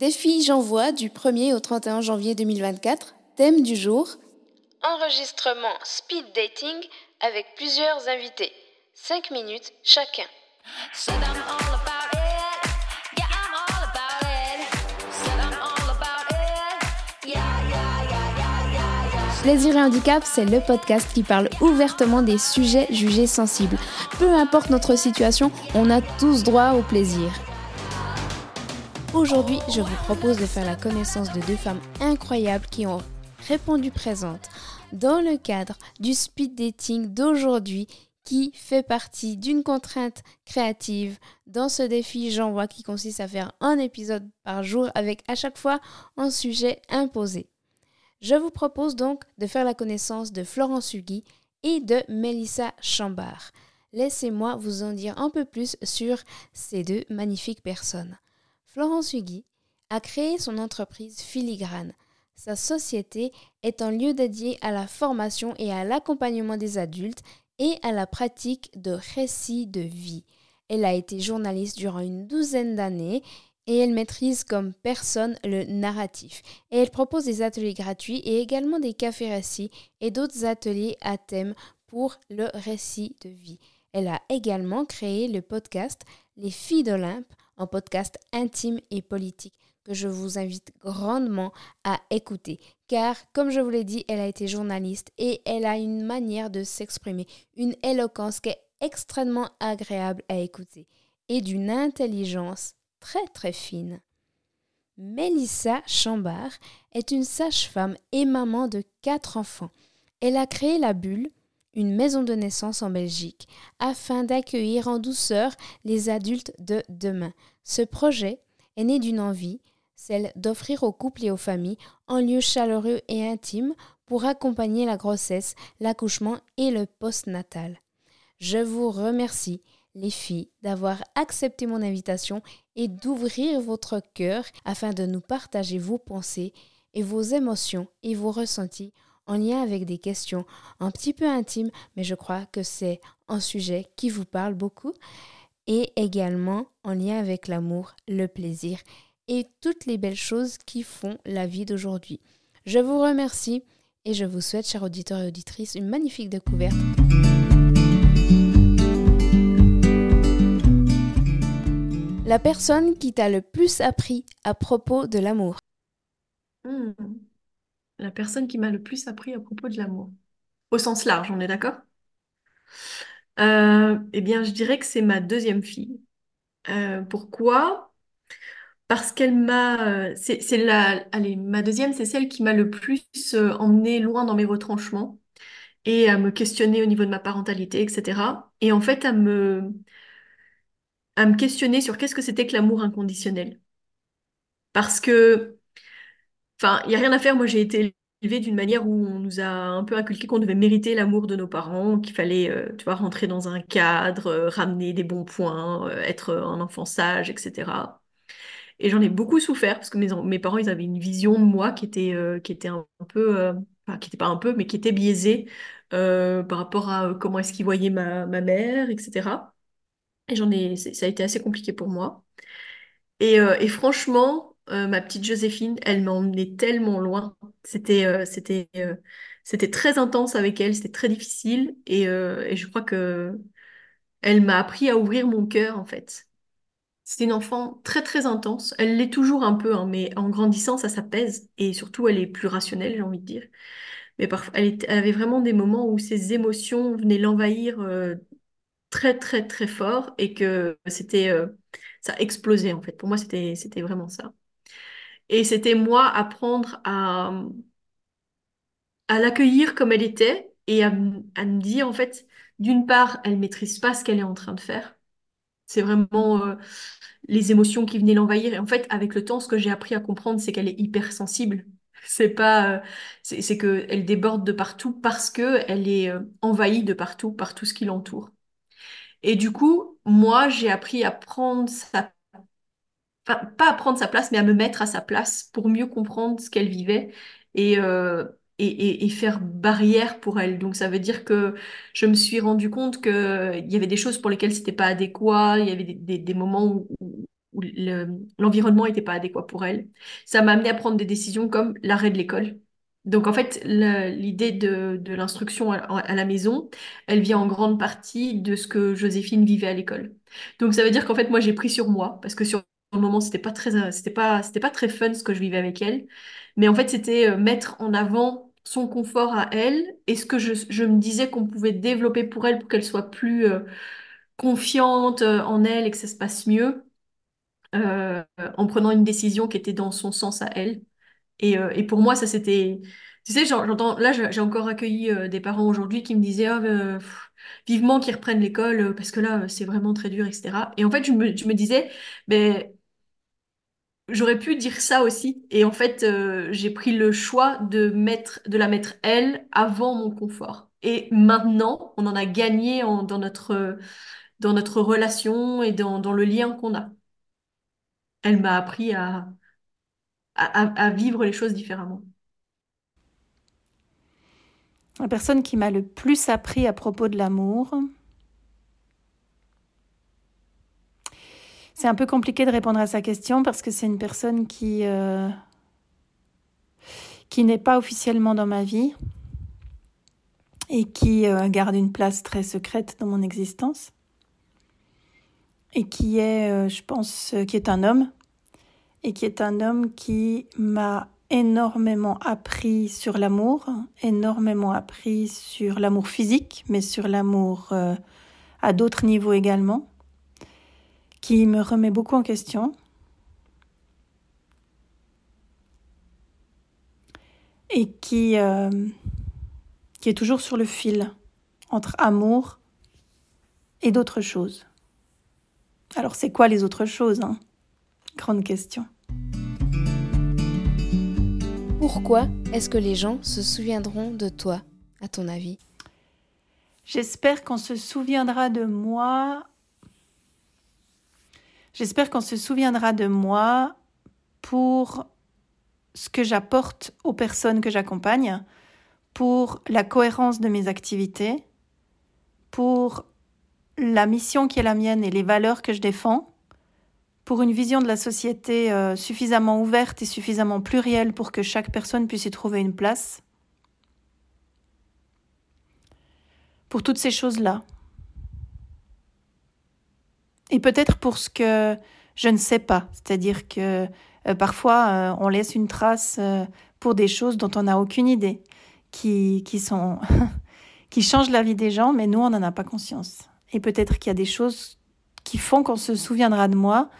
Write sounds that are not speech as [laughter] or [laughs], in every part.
Défi J'envoie du 1er au 31 janvier 2024. Thème du jour Enregistrement speed dating avec plusieurs invités. 5 minutes chacun. Plaisir et handicap, c'est le podcast qui parle ouvertement des sujets jugés sensibles. Peu importe notre situation, on a tous droit au plaisir. Aujourd'hui, je vous propose de faire la connaissance de deux femmes incroyables qui ont répondu présentes dans le cadre du speed dating d'aujourd'hui qui fait partie d'une contrainte créative dans ce défi j'envoie qui consiste à faire un épisode par jour avec à chaque fois un sujet imposé. Je vous propose donc de faire la connaissance de Florence Hugui et de Melissa Chambard. Laissez-moi vous en dire un peu plus sur ces deux magnifiques personnes. Florence Hugui a créé son entreprise Filigrane. Sa société est un lieu dédié à la formation et à l'accompagnement des adultes et à la pratique de récits de vie. Elle a été journaliste durant une douzaine d'années et elle maîtrise comme personne le narratif. Elle propose des ateliers gratuits et également des cafés récits et d'autres ateliers à thème pour le récit de vie. Elle a également créé le podcast Les filles d'Olympe, un podcast intime et politique que je vous invite grandement à écouter. Car, comme je vous l'ai dit, elle a été journaliste et elle a une manière de s'exprimer, une éloquence qui est extrêmement agréable à écouter et d'une intelligence très très fine. Mélissa Chambard est une sage-femme et maman de quatre enfants. Elle a créé La Bulle, une maison de naissance en Belgique, afin d'accueillir en douceur les adultes de demain. Ce projet est né d'une envie, celle d'offrir aux couples et aux familles un lieu chaleureux et intime pour accompagner la grossesse, l'accouchement et le postnatal. Je vous remercie les filles, d'avoir accepté mon invitation et d'ouvrir votre cœur afin de nous partager vos pensées et vos émotions et vos ressentis en lien avec des questions un petit peu intimes, mais je crois que c'est un sujet qui vous parle beaucoup, et également en lien avec l'amour, le plaisir et toutes les belles choses qui font la vie d'aujourd'hui. Je vous remercie et je vous souhaite, chers auditeurs et auditrices, une magnifique découverte. La personne qui t'a le plus appris à propos de l'amour. Hmm. La personne qui m'a le plus appris à propos de l'amour. Au sens large, on est d'accord? Euh, eh bien, je dirais que c'est ma deuxième fille. Euh, pourquoi? Parce qu'elle m'a... Euh, c'est c'est la... Allez, ma deuxième, c'est celle qui m'a le plus emmenée loin dans mes retranchements et à me questionner au niveau de ma parentalité, etc. Et en fait, à me à me questionner sur qu'est-ce que c'était que l'amour inconditionnel. Parce que, enfin, il n'y a rien à faire. Moi, j'ai été élevée d'une manière où on nous a un peu inculqué qu'on devait mériter l'amour de nos parents, qu'il fallait, euh, tu vois, rentrer dans un cadre, euh, ramener des bons points, euh, être un enfant sage, etc. Et j'en ai beaucoup souffert parce que mes, parents, ils avaient une vision de moi qui était, qui était un, peu, enfin, qui n'était pas un peu, mais qui était biaisée par rapport à comment est-ce qu'ils voyaient ma, ma mère, etc. Et j'en ai, ça a été assez compliqué pour moi. Et franchement, euh, ma petite Joséphine, elle m'a emmenée tellement loin. C'était euh, c'était c'était très intense avec elle, c'était très difficile. Et, je crois que elle m'a appris à ouvrir mon cœur, en fait. C'était une enfant très très intense. Elle l'est toujours un peu, hein, mais en grandissant, ça s'apaise. Et surtout, elle est plus rationnelle, j'ai envie de dire. Mais parfois, elle, elle avait vraiment des moments où ses émotions venaient l'envahir très très très fort et que c'était euh, ça explosait en fait. Pour moi, c'était c'était vraiment ça. Et c'était moi apprendre à à l'accueillir comme elle était et à, à me dire en fait, d'une part, elle maîtrise pas ce qu'elle est en train de faire. C'est vraiment euh, les émotions qui venaient l'envahir. Et en fait, avec le temps, ce que j'ai appris à comprendre, c'est qu'elle est hypersensible. [laughs] C'est pas, euh, c'est que elle déborde de partout parce que elle est envahie de partout par tout ce qui l'entoure. Et du coup, moi, j'ai appris à prendre sa... Pas à prendre sa place, mais à me mettre à sa place pour mieux comprendre ce qu'elle vivait et, euh, et, et, faire barrière pour elle. Donc, ça veut dire que je me suis rendu compte qu'il y avait des choses pour lesquelles c'était pas adéquat, il y avait des, des, moments où, l'environnement n'était pas adéquat pour elle. Ça m'a amené à prendre des décisions comme l'arrêt de l'école. Donc en fait, l'idée de, de l'instruction à, la maison, elle vient en grande partie de ce que Joséphine vivait à l'école. Donc ça veut dire qu'en fait, moi, j'ai pris sur moi, parce que sur le moment, c'était pas très, c'était pas, c'était pas très fun ce que je vivais avec elle. Mais en fait, c'était euh, mettre en avant son confort à elle et ce que je, je me disais qu'on pouvait développer pour elle pour qu'elle soit plus euh, confiante euh, en elle et que ça se passe mieux en prenant une décision qui était dans son sens à elle. Et, et pour moi, ça c'était... Tu sais, j'entends, là, j'ai encore accueilli des parents aujourd'hui qui me disaient ah, vivement qu'ils reprennent l'école parce que là, c'est vraiment très dur, etc. Et en fait, je me, je me disais, ben, j'aurais pu dire ça aussi. Et en fait, euh, j'ai pris le choix de mettre, de la mettre elle avant mon confort. Et maintenant, on en a gagné dans notre, dans notre relation et dans, dans le lien qu'on a. Elle m'a appris à, à vivre les choses différemment. La personne qui m'a le plus appris à propos de l'amour, C'est un peu compliqué de répondre à sa question parce que c'est une personne qui, euh, qui n'est pas officiellement dans ma vie et qui euh, garde une place très secrète dans mon existence et qui est, euh, je pense, qui est un homme et qui est un homme qui m'a énormément appris sur l'amour, énormément appris sur l'amour physique, mais sur l'amour à d'autres niveaux également qui me remet beaucoup en question. Et qui, euh, qui est toujours sur le fil entre amour et d'autres choses. Alors c'est quoi les autres choses hein? Grande question. Pourquoi est-ce que les gens se souviendront de toi, à ton avis? J'espère qu'on se souviendra de moi J'espère qu'on se souviendra de moi pour ce que j'apporte aux personnes que j'accompagne, pour la cohérence de mes activités, pour la mission qui est la mienne et les valeurs que je défends, pour une vision de la société euh, suffisamment ouverte et suffisamment plurielle pour que chaque personne puisse y trouver une place. Pour toutes ces choses-là. Et peut-être pour ce que je ne sais pas, c'est-à-dire que euh, parfois euh, on laisse une trace euh, pour des choses dont on n'a aucune idée, qui, qui sont [laughs] qui changent la vie des gens, mais nous on n'en a pas conscience. Et peut-être qu'il y a des choses qui font qu'on se souviendra de moi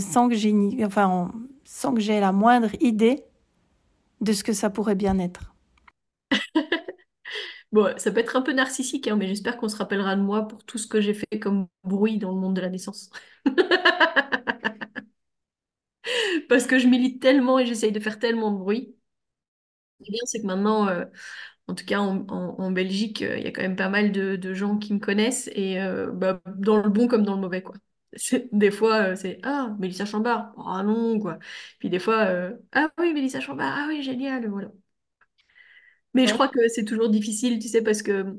sans que j'ai enfin sans que j'ai la moindre idée de ce que ça pourrait bien être. Bon, ça peut être un peu narcissique, hein, mais j'espère qu'on se rappellera de moi pour tout ce que j'ai fait comme bruit dans le monde de la naissance. [laughs] Parce que je milite tellement et j'essaye de faire tellement de bruit. Ce bien, c'est que maintenant, euh, en tout cas en, Belgique, euh, il y a quand même pas mal de, gens qui me connaissent, et euh, bah, dans le bon comme dans le mauvais, quoi. Des fois, c'est Ah, Mélissa Chambard, ah non, quoi. Puis des fois, Ah oui, Mélissa Chambard, ah oui, génial, voilà. Mais je crois que c'est toujours difficile, tu sais, parce que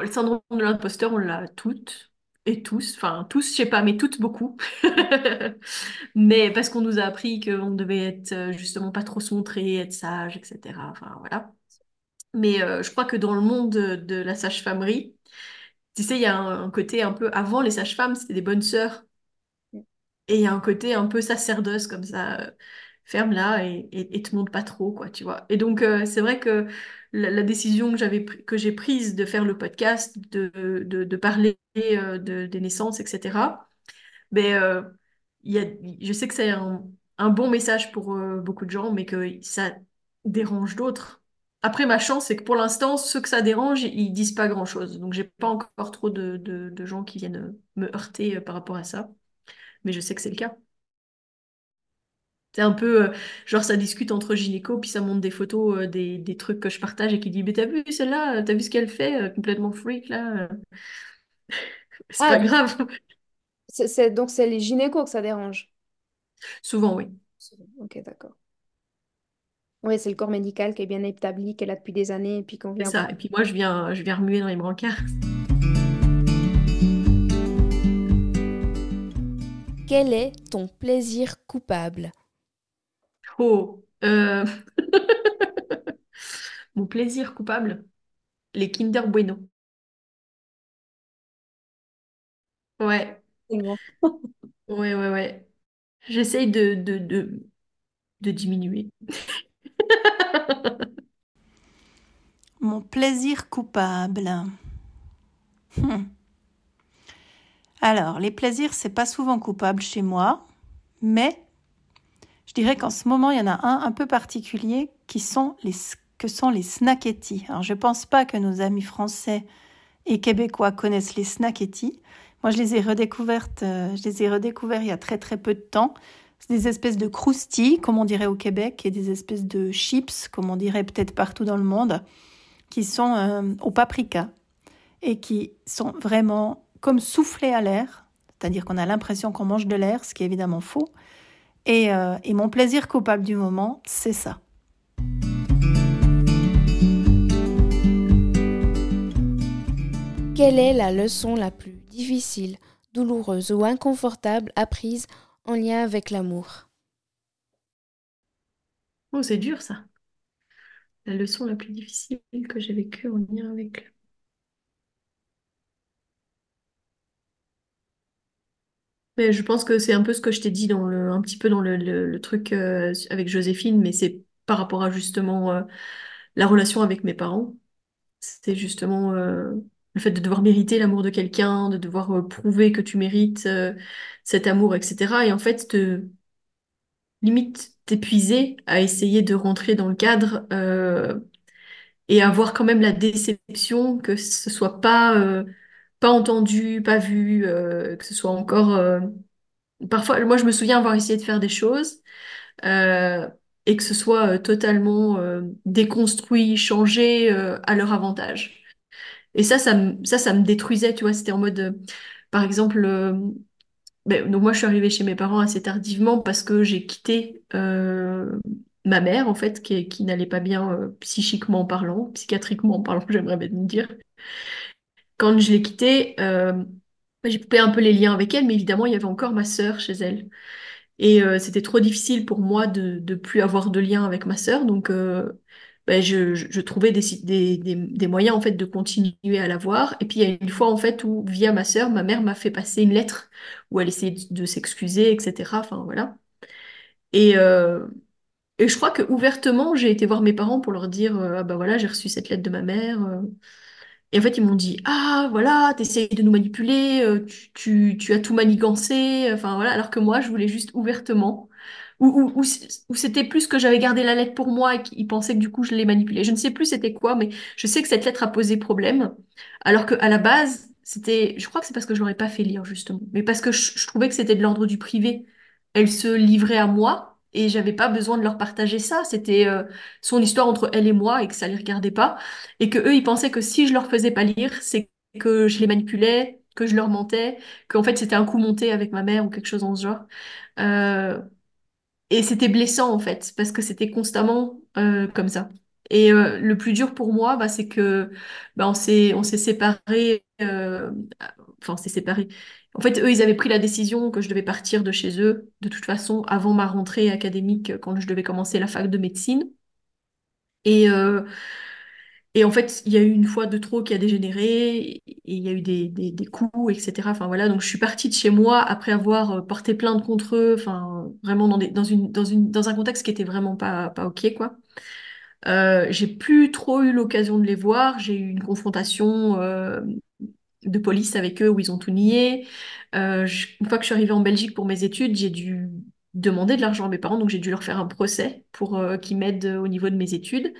le syndrome de l'imposteur, on l'a toutes et tous, enfin tous, je sais pas, mais toutes beaucoup. [laughs] Mais parce qu'on nous a appris qu'on devait être euh, justement pas trop se montrer, être sage, etc. Enfin voilà. Mais euh, je crois que dans le monde de, la sage-famerie, tu sais, il y a un, côté un peu avant les sages-femmes, c'était des bonnes sœurs. Et il y a un côté un peu sacerdoce comme ça ferme-la et, et, te montre pas trop, quoi, tu vois. Et donc, euh, c'est vrai que la, décision que j'ai prise de faire le podcast, de, de, parler euh, de, des naissances, etc., ben, euh, y a, je sais que c'est un, bon message pour beaucoup de gens, mais que ça dérange d'autres. Après, ma chance, c'est que pour l'instant, ceux que ça dérange, ils disent pas grand-chose. Donc, j'ai pas encore trop de, de gens qui viennent me heurter par rapport à ça. Mais je sais que c'est le cas. C'est un peu, euh, genre, ça discute entre gynéco, puis ça montre des photos euh, des, des, trucs que je partage et qui dit, mais t'as vu celle-là, t'as vu ce qu'elle fait, euh, complètement freak, là. [laughs] c'est pas grave. C'est, donc, c'est les gynécos que ça dérange. Souvent, oui. Ok, d'accord. Oui, c'est le corps médical qui est bien établi, qui est là depuis des années, et puis qu'on vient. C'est ça. Et puis moi, je viens, je viens remuer dans les brancards. Quel est ton plaisir coupable? Oh, euh, [laughs] mon plaisir coupable, les Kinder Bueno. Ouais, ouais, ouais, ouais. J'essaye de, de, de, de diminuer. [laughs] Mon plaisir coupable. Hmm. Alors, les plaisirs, c'est pas souvent coupable chez moi, mais je dirais qu'en ce moment, il y en a un un peu particulier qui sont les, que sont les snacketti. Alors, je pense pas que nos amis français et québécois connaissent les snacketti. Moi, je les ai redécouvertes, euh, je les ai redécouverts il y a très très peu de temps. C'est des espèces de croustilles, comme on dirait au Québec, et des espèces de chips, comme on dirait peut-être partout dans le monde, qui sont euh, au paprika et qui sont vraiment comme soufflés à l'air, c'est-à-dire qu'on a l'impression qu'on mange de l'air, ce qui est évidemment faux. Et, euh, et mon plaisir coupable du moment, c'est ça. Quelle est la leçon la plus difficile, douloureuse ou inconfortable apprise en lien avec l'amour? Oh, c'est dur ça. La leçon la plus difficile que j'ai vécue en lien avec l'amour. Mais je pense que c'est un peu ce que je t'ai dit dans le, un petit peu dans le, le- truc euh, avec Joséphine, mais c'est par rapport à justement euh, la relation avec mes parents. C'est justement euh, le fait de devoir mériter l'amour de quelqu'un, de devoir euh, prouver que tu mérites euh, cet amour, etc. Et en fait, te, limite t'épuiser à essayer de rentrer dans le cadre euh, et avoir quand même la déception que ce soit pas, pas entendu, pas vu, euh, que ce soit encore... euh, Parfois, moi, je me souviens avoir essayé de faire des choses euh, et que ce soit totalement déconstruit, changé à leur avantage. Et ça, ça me, ça, ça me détruisait, tu vois. C'était en mode, par exemple, ben, donc moi, je suis arrivée chez mes parents assez tardivement parce que j'ai quitté ma mère, en fait, qui, n'allait pas bien psychiquement parlant, psychiatriquement parlant, [laughs] j'aimerais bien dire. Quand je l'ai quittée, euh, ben, j'ai coupé un peu les liens avec elle, mais évidemment, il y avait encore ma sœur chez elle. Et euh, c'était trop difficile pour moi de de plus avoir de lien avec ma sœur. Donc, euh, ben, je, trouvais des, moyens en fait de continuer à la voir. Et puis, il y a une fois en fait où, via ma sœur, ma mère m'a fait passer une lettre où elle essayait de, s'excuser, etc. Enfin, voilà. Et, je crois que ouvertement, j'ai été voir mes parents pour leur dire, bah voilà, j'ai reçu cette lettre de ma mère. Et en fait, ils m'ont dit, ah, voilà, t'essayes de nous manipuler, euh, tu, tu, tu as tout manigancé, enfin voilà, alors que moi, je voulais juste ouvertement, ou, ou, ou ou c'était plus que j'avais gardé la lettre pour moi et qu'ils pensaient que du coup, je l'ai manipulée. Je ne sais plus c'était quoi, mais je sais que cette lettre a posé problème, alors qu'à la base, c'était, je crois que c'est parce que je l'aurais pas fait lire, justement, mais parce que je, je trouvais que c'était de l'ordre du privé. Elle se livrait à moi. Et j'avais pas besoin de leur partager ça. C'était euh, son histoire entre elle et moi et que ça les regardait pas et que eux ils pensaient que si je leur faisais pas lire, c'est que je les manipulais, que je leur mentais, qu'en fait c'était un coup monté avec ma mère ou quelque chose dans ce genre. Euh, et c'était blessant en fait parce que c'était constamment euh, comme ça. Et le plus dur pour moi, bah, c'est que bah, on s'est séparés. enfin, on s'est séparés. En fait, eux, ils avaient pris la décision que je devais partir de chez eux, de toute façon, avant ma rentrée académique, quand je devais commencer la fac de médecine. Et, euh, en fait, il y a eu une fois de trop qui a dégénéré, et il y a eu des, coups, etc. Enfin donc je suis partie de chez moi après avoir euh, porté plainte contre eux, vraiment dans, un contexte qui était vraiment pas, pas OK, quoi. Euh, j'ai plus trop eu l'occasion de les voir, j'ai eu une confrontation de police avec eux où ils ont tout nié. Euh, une fois que je suis arrivée en Belgique pour mes études, j'ai dû demander de l'argent à mes parents, donc j'ai dû leur faire un procès pour euh, qu'ils m'aident au niveau de mes études.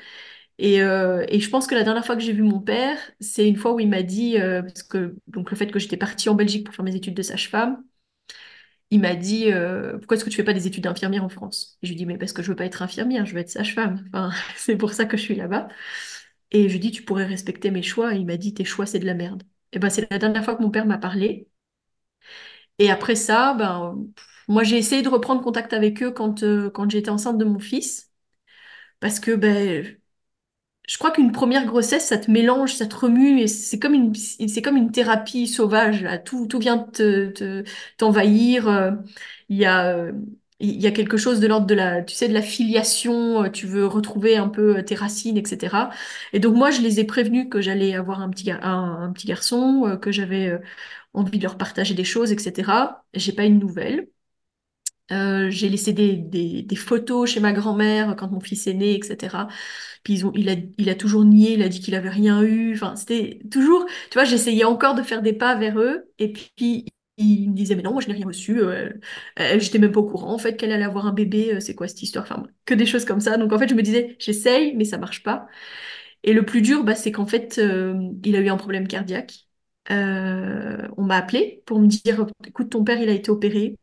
Et, euh, et je pense que la dernière fois que j'ai vu mon père, c'est une fois où il m'a dit, parce que donc le fait que j'étais partie en Belgique pour faire mes études de sage-femme, il m'a dit, pourquoi est-ce que tu fais pas des études d'infirmière en France? Et je lui dis, mais parce que je veux pas être infirmière, je veux être sage-femme. Enfin, [laughs] c'est pour ça que je suis là-bas. Et je lui dis, tu pourrais respecter mes choix. Et il m'a dit, tes choix, c'est de la merde. Et ben, c'est la dernière fois que mon père m'a parlé. Et après ça, ben, moi, j'ai essayé de reprendre contact avec eux quand, euh, quand j'étais enceinte de mon fils. Parce que ben, je crois qu'une première grossesse, ça te mélange, ça te remue, c'est comme une, c'est comme une thérapie sauvage, là. Tout, tout vient te- t'envahir. euh, Il y a, euh, il y a quelque chose de l'ordre de la, tu sais, de la filiation, euh, tu veux retrouver un peu euh, tes racines, etc. Et donc, moi, je les ai prévenus que j'allais avoir un petit, un, un petit garçon, euh, que j'avais envie de leur partager des choses, etc. J'ai pas eu de nouvelles. Euh, j'ai laissé des, des, des photos chez ma grand-mère quand mon fils est né, etc. Puis ils ont, il a, il a toujours nié, il a dit qu'il avait rien eu. Enfin, c'était toujours, tu vois, j'essayais encore de faire des pas vers eux. Et puis ils me disaient, mais non, moi je n'ai rien reçu. Euh, euh, j'étais même pas au courant en fait qu'elle allait avoir un bébé. euh, c'est quoi cette histoire? Enfin, que des choses comme ça. Donc en fait, je me disais, j'essaye, mais ça marche pas. Et le plus dur, bah, c'est qu'en fait, euh, il a eu un problème cardiaque. Euh, on m'a appelé pour me dire, écoute, ton père, il a été opéré.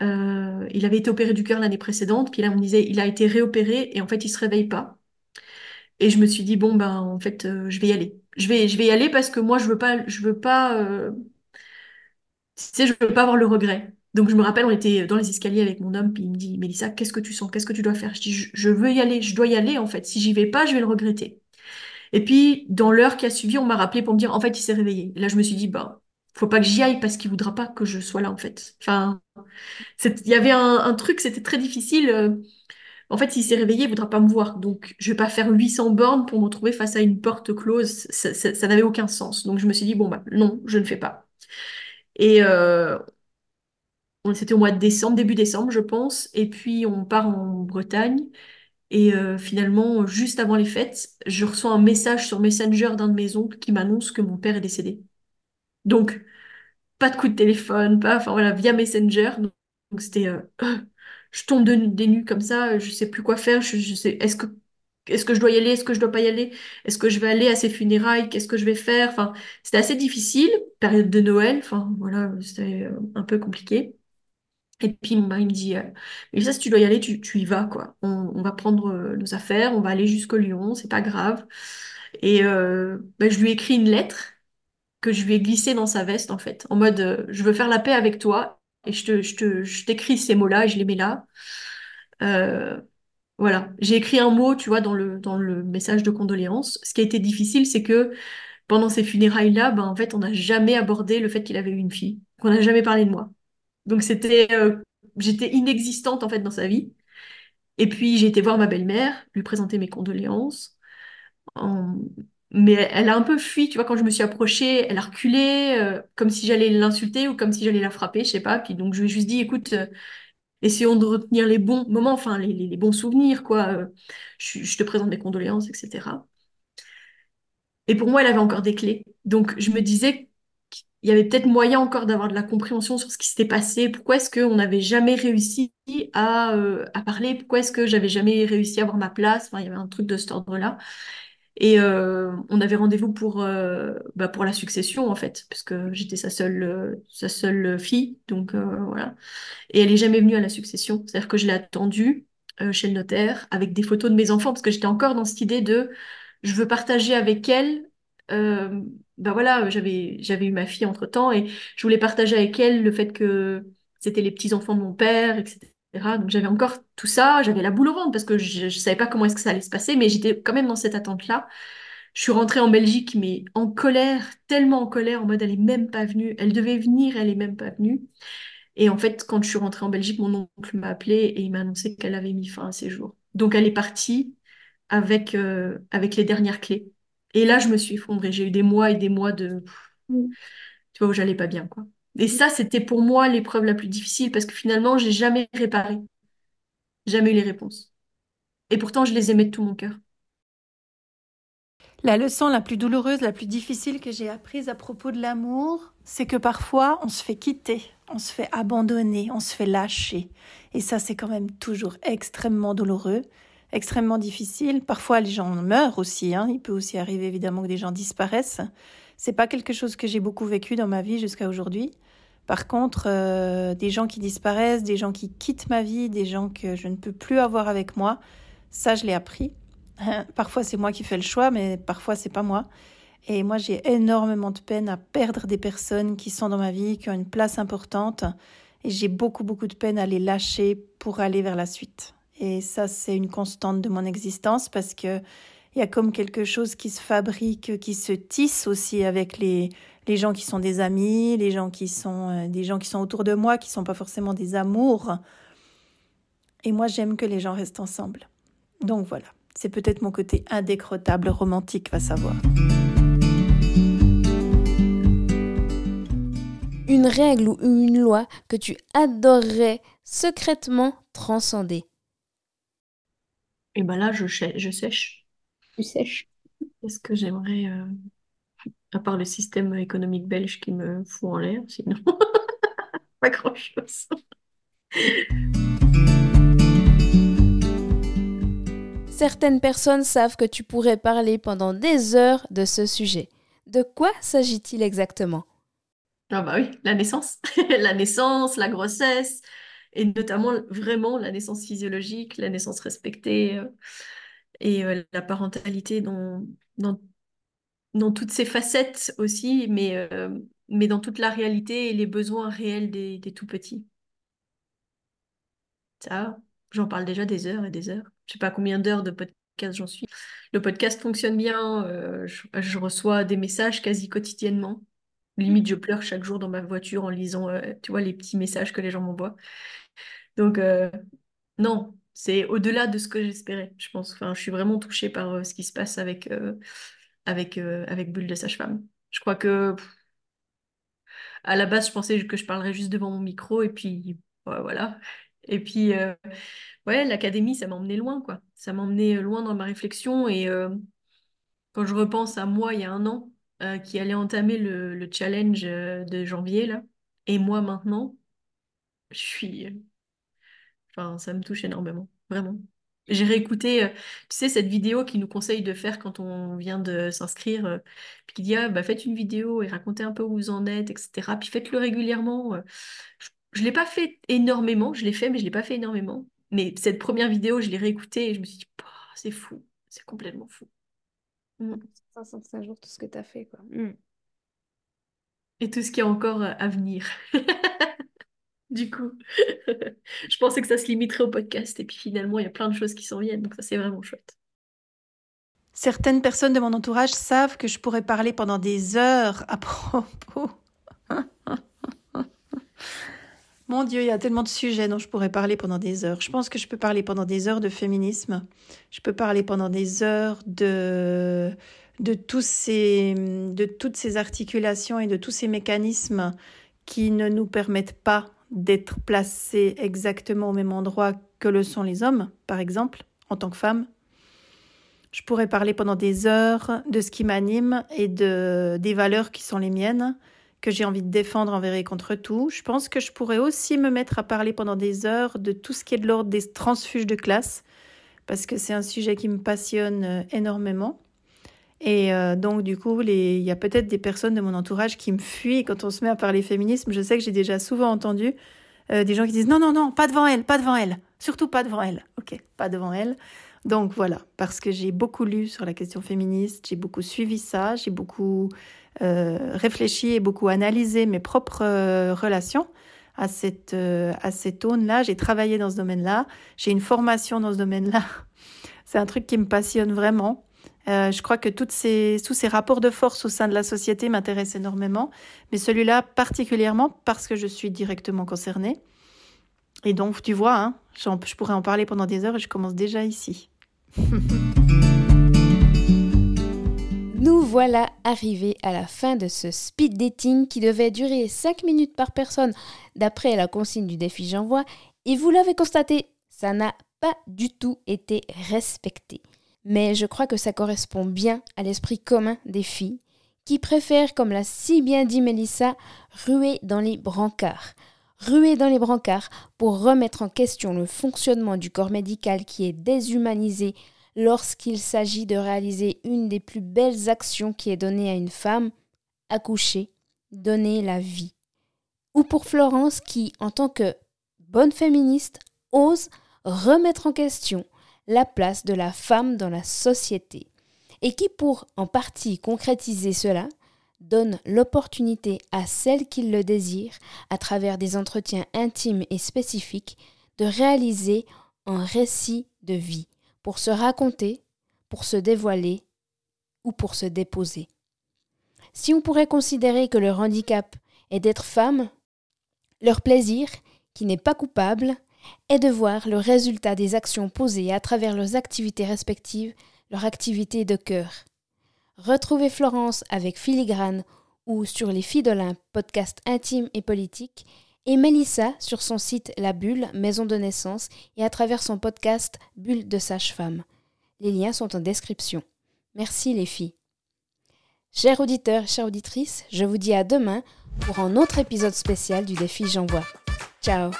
Il avait été opéré du cœur l'année précédente, puis là on me disait il a été réopéré et en fait il se réveille pas. Et je me suis dit bon ben en fait je vais y aller. Je vais je vais y aller parce que moi je veux pas je veux pas sais je veux pas avoir le regret. Donc je me rappelle on était dans les escaliers avec mon homme puis il me dit Mélissa qu'est-ce que tu sens? Qu'est-ce que tu dois faire? Je dis je, veux y aller, je dois y aller en fait. Si j'y vais pas je vais le regretter. Et puis dans l'heure qui a suivi on m'a rappelé pour me dire en fait il s'est réveillé. Là je me suis dit bah faut pas que j'y aille parce qu'il voudra pas que je sois là en fait. Enfin Il y avait un, truc, c'était très difficile. euh, En fait, s'il s'est réveillé, il voudra pas me voir. Donc, je vais pas faire 800 bornes pour me retrouver face à une porte close. Ça n'avait aucun sens. Donc, je me suis dit, bon, bah, non, je ne fais pas. Et euh, c'était au mois de décembre, début décembre, je pense. Et puis, on part en Bretagne. Et euh, finalement, juste avant les fêtes, je reçois un message sur Messenger d'un de mes oncles qui m'annonce que mon père est décédé. Donc, pas de coup de téléphone, pas, enfin voilà, via Messenger. Donc, c'était, euh, [clears throat] je tombe de, des nues comme ça, je sais plus quoi faire, je sais, est-ce que, est-ce que je dois y aller, est-ce que je dois pas y aller, est-ce que je vais aller à ses funérailles, qu'est-ce que je vais faire, enfin, c'était assez difficile, période de Noël, enfin voilà, c'était euh, un peu compliqué. Et puis mari me dit, euh, mais ça, si tu dois y aller, tu, y vas, quoi. On, va prendre euh, nos affaires, on va aller jusqu'au Lyon, c'est pas grave. Et ben, je lui ai écrit une lettre que je lui ai glissé dans sa veste, en fait, en mode je veux faire la paix avec toi et je te, je te, je t'écris ces mots-là et je les mets là. Voilà, j'ai écrit un mot, tu vois, dans le, dans le message de condoléances. Ce qui a été difficile, c'est que pendant ces funérailles-là, ben, en fait, on n'a jamais abordé le fait qu'il avait eu une fille, qu'on n'a jamais parlé de moi. Donc c'était, euh, j'étais inexistante en fait dans sa vie. Et puis j'ai été voir ma belle-mère, lui présenter mes condoléances. En- Mais elle a un peu fui, tu vois, quand je me suis approchée, elle a reculé, euh, comme si j'allais l'insulter ou comme si j'allais la frapper, je sais pas. Puis donc je lui ai juste dit, écoute, euh, essayons de retenir les bons moments, enfin les, bons souvenirs, quoi. Euh, je, te présente mes condoléances, etc. Et pour moi, elle avait encore des clés. Donc je me disais qu'il y avait peut-être moyen encore d'avoir de la compréhension sur ce qui s'était passé. Pourquoi est-ce qu'on n'avait jamais réussi à, euh, à parler? Pourquoi est-ce que j'avais jamais réussi à avoir ma place? Il y avait un truc de cet ordre-là. Et euh, on avait rendez-vous pour, euh, bah, pour la succession, en fait, parce que j'étais sa seule, euh, sa seule fille. Donc, voilà. Et elle est jamais venue à la succession. C'est-à-dire que je l'ai attendue chez le notaire avec des photos de mes enfants, parce que j'étais encore dans cette idée de je veux partager avec elle. Bah voilà, j'avais, j'avais eu ma fille entre-temps et je voulais partager avec elle le fait que c'était les petits-enfants de mon père, etc. Donc j'avais encore tout ça, j'avais la boule au ventre parce que je ne savais pas comment est-ce que ça allait se passer, mais j'étais quand même dans cette attente-là. Je suis rentrée en Belgique, mais en colère, tellement en colère, en mode elle est même pas venue, elle devait venir, elle est même pas venue. Et en fait, quand je suis rentrée en Belgique, mon oncle m'a appelé et il m'a annoncé qu'elle avait mis fin à ses jours. Donc elle est partie avec, euh, avec les dernières clés. Et là, je me suis effondrée. J'ai eu des mois et des mois de, tu vois, où j'allais pas bien, quoi. Et ça, c'était pour moi l'épreuve la plus difficile parce que finalement, j'ai jamais réparé, jamais eu les réponses. Et pourtant, je les aimais de tout mon cœur. La leçon la plus douloureuse, la plus difficile que j'ai apprise à propos de l'amour, c'est que parfois on se fait quitter, on se fait abandonner, on se fait lâcher. Et ça, c'est quand même toujours extrêmement douloureux, extrêmement difficile. Parfois, les gens meurent aussi. Hein. Il peut aussi arriver évidemment que des gens disparaissent. C'est pas quelque chose que j'ai beaucoup vécu dans ma vie jusqu'à aujourd'hui. Par contre, euh, des gens qui disparaissent, des gens qui quittent ma vie, des gens que je ne peux plus avoir avec moi, ça, je l'ai appris. [laughs] Parfois, c'est moi qui fais le choix, mais parfois, c'est pas moi. Et moi, j'ai énormément de peine à perdre des personnes qui sont dans ma vie, qui ont une place importante. Et j'ai beaucoup, beaucoup de peine à les lâcher pour aller vers la suite. Et ça, c'est une constante de mon existence parce que il y a comme quelque chose qui se fabrique, qui se tisse aussi avec les, les gens qui sont des amis, les gens qui sont euh, des gens qui sont autour de moi, qui sont pas forcément des amours. Et moi, j'aime que les gens restent ensemble. Donc voilà, c'est peut-être mon côté indécrottable, romantique, va savoir. Une règle ou une loi que tu adorerais secrètement transcender. Et ben là, je, je sèche. Tu sèches. Est-ce que j'aimerais euh, à part le système économique belge qui me fout en l'air, sinon [laughs] pas grand-chose. Certaines personnes savent que tu pourrais parler pendant des heures de ce sujet. De quoi s'agit-il exactement? Ah bah oui, la naissance. [laughs] la naissance, la grossesse, et notamment vraiment la naissance physiologique, la naissance respectée, euh, et euh, la parentalité dans, dans dans toutes ses facettes aussi, mais, euh, mais dans toute la réalité et les besoins réels des, tout petits. Ça, j'en parle déjà des heures et des heures. Je sais pas combien d'heures de podcast j'en suis. Le podcast fonctionne bien. Euh, je, reçois des messages quasi quotidiennement. Limite, je pleure chaque jour dans ma voiture en lisant, euh, tu vois, les petits messages que les gens m'envoient. Donc, non, c'est au-delà de ce que j'espérais, je pense. Enfin, je suis vraiment touchée par ce qui se passe avec avec, euh, avec Bulle de Sage-Femme. Je crois que à la base, je pensais que je parlerais juste devant mon micro et puis voilà. Et puis, euh, ouais, l'académie, ça m'a emmené loin, quoi. Ça m'a emmené loin dans ma réflexion. Et euh, quand je repense à moi, il y a un an, qui allait entamer le, le, challenge de janvier, là, et moi maintenant, je suis. Enfin, ça me touche énormément, vraiment. J'ai réécouté, euh, tu sais, cette vidéo qui nous conseille de faire quand on vient de s'inscrire, euh, puis qui dit, ah, bah, faites une vidéo et racontez un peu où vous en êtes, etc. Puis faites-le régulièrement. Euh. Je ne l'ai pas fait énormément, je l'ai fait, mais je ne l'ai pas fait énormément. Mais cette première vidéo, je l'ai réécoutée et je me suis dit, c'est fou, c'est complètement fou. Mmh. 505 jours, tout ce que tu as fait, quoi. Mmh. Et tout ce qui est encore à venir. [laughs] du coup. [laughs] je pensais que ça se limiterait au podcast et puis finalement, il y a plein de choses qui s'en viennent, donc ça c'est vraiment chouette. Certaines personnes de mon entourage savent que je pourrais parler pendant des heures à [laughs] propos. Mon Dieu, il y a tellement de sujets dont je pourrais parler pendant des heures. Je pense que je peux parler pendant des heures de féminisme. Je peux parler pendant des heures de, de, tous ces, de toutes ces articulations et de tous ces mécanismes qui ne nous permettent pas d'être placée exactement au même endroit que le sont les hommes, par exemple, en tant que femme. Je pourrais parler pendant des heures de ce qui m'anime et de, des valeurs qui sont les miennes, que j'ai envie de défendre envers et contre tout. Je pense que je pourrais aussi me mettre à parler pendant des heures de tout ce qui est de l'ordre des transfuges de classe, parce que c'est un sujet qui me passionne euh, énormément. Et euh, donc, du coup, il y a peut-être des personnes de mon entourage qui me fuient quand on se met à parler féminisme. Je sais que j'ai déjà souvent entendu euh, des gens qui disent non, non, non, pas devant elle, pas devant elle, surtout pas devant elle. Ok, pas devant elle. Donc voilà, parce que j'ai beaucoup lu sur la question féministe, j'ai beaucoup suivi ça, j'ai beaucoup euh, réfléchi et beaucoup analysé mes propres relations à cette, à cette aune-là. J'ai travaillé dans ce domaine-là, j'ai une formation dans ce domaine-là. [laughs] C'est un truc qui me passionne vraiment. Euh, je crois que ces, tous ces rapports de force au sein de la société m'intéressent énormément, mais celui-là particulièrement parce que je suis directement concernée. Et donc, tu vois, hein, je pourrais en parler pendant des heures et je commence déjà ici. [laughs] Nous voilà arrivés à la fin de ce speed dating qui devait durer 5 minutes par personne d'après la consigne du défi J'envoie. Et vous l'avez constaté, ça n'a pas du tout été respecté mais je crois que ça correspond bien à l'esprit commun des filles, qui préfèrent, comme l'a si bien dit Mélissa, ruer dans les brancards. Ruer dans les brancards pour remettre en question le fonctionnement du corps médical qui est déshumanisé lorsqu'il s'agit de réaliser une des plus belles actions qui est donnée à une femme, accoucher, donner la vie. Ou pour Florence qui, en tant que bonne féministe, ose remettre en question la place de la femme dans la société et qui, pour en partie concrétiser cela, donne l'opportunité à celles qui le désirent, à travers des entretiens intimes et spécifiques, de réaliser un récit de vie pour se raconter, pour se dévoiler ou pour se déposer. Si on pourrait considérer que leur handicap est d'être femme, leur plaisir, qui n'est pas coupable, est de voir le résultat des actions posées à travers leurs activités respectives, leur activité de cœur. Retrouvez Florence avec Filigrane ou sur Les Filles d'Olympe, podcast intime et politique, et Mélissa sur son site La Bulle, Maison de naissance, et à travers son podcast Bulle de sage-femme. Les liens sont en description. Merci les filles. Chers auditeurs, chères auditrices, je vous dis à demain pour un autre épisode spécial du défi J'envoie. Ciao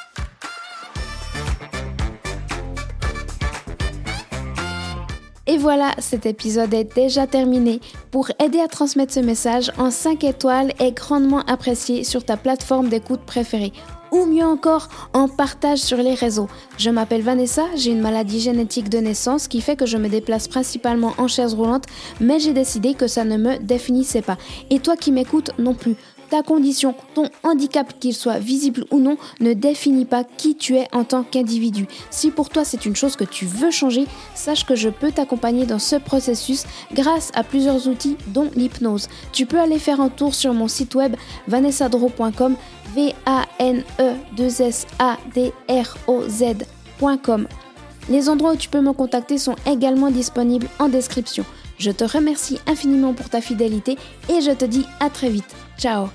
Et voilà, cet épisode est déjà terminé. Pour aider à transmettre ce message, en 5 étoiles est grandement apprécié sur ta plateforme d'écoute préférée. Ou mieux encore, en partage sur les réseaux. Je m'appelle Vanessa, j'ai une maladie génétique de naissance qui fait que je me déplace principalement en chaise roulante, mais j'ai décidé que ça ne me définissait pas. Et toi qui m'écoutes non plus ta condition, ton handicap, qu'il soit visible ou non, ne définit pas qui tu es en tant qu'individu. Si pour toi c'est une chose que tu veux changer, sache que je peux t'accompagner dans ce processus grâce à plusieurs outils dont l'hypnose. Tu peux aller faire un tour sur mon site web vanessadro.com v a n e 2 s a d r o z.com. Les endroits où tu peux me contacter sont également disponibles en description. Je te remercie infiniment pour ta fidélité et je te dis à très vite. Ciao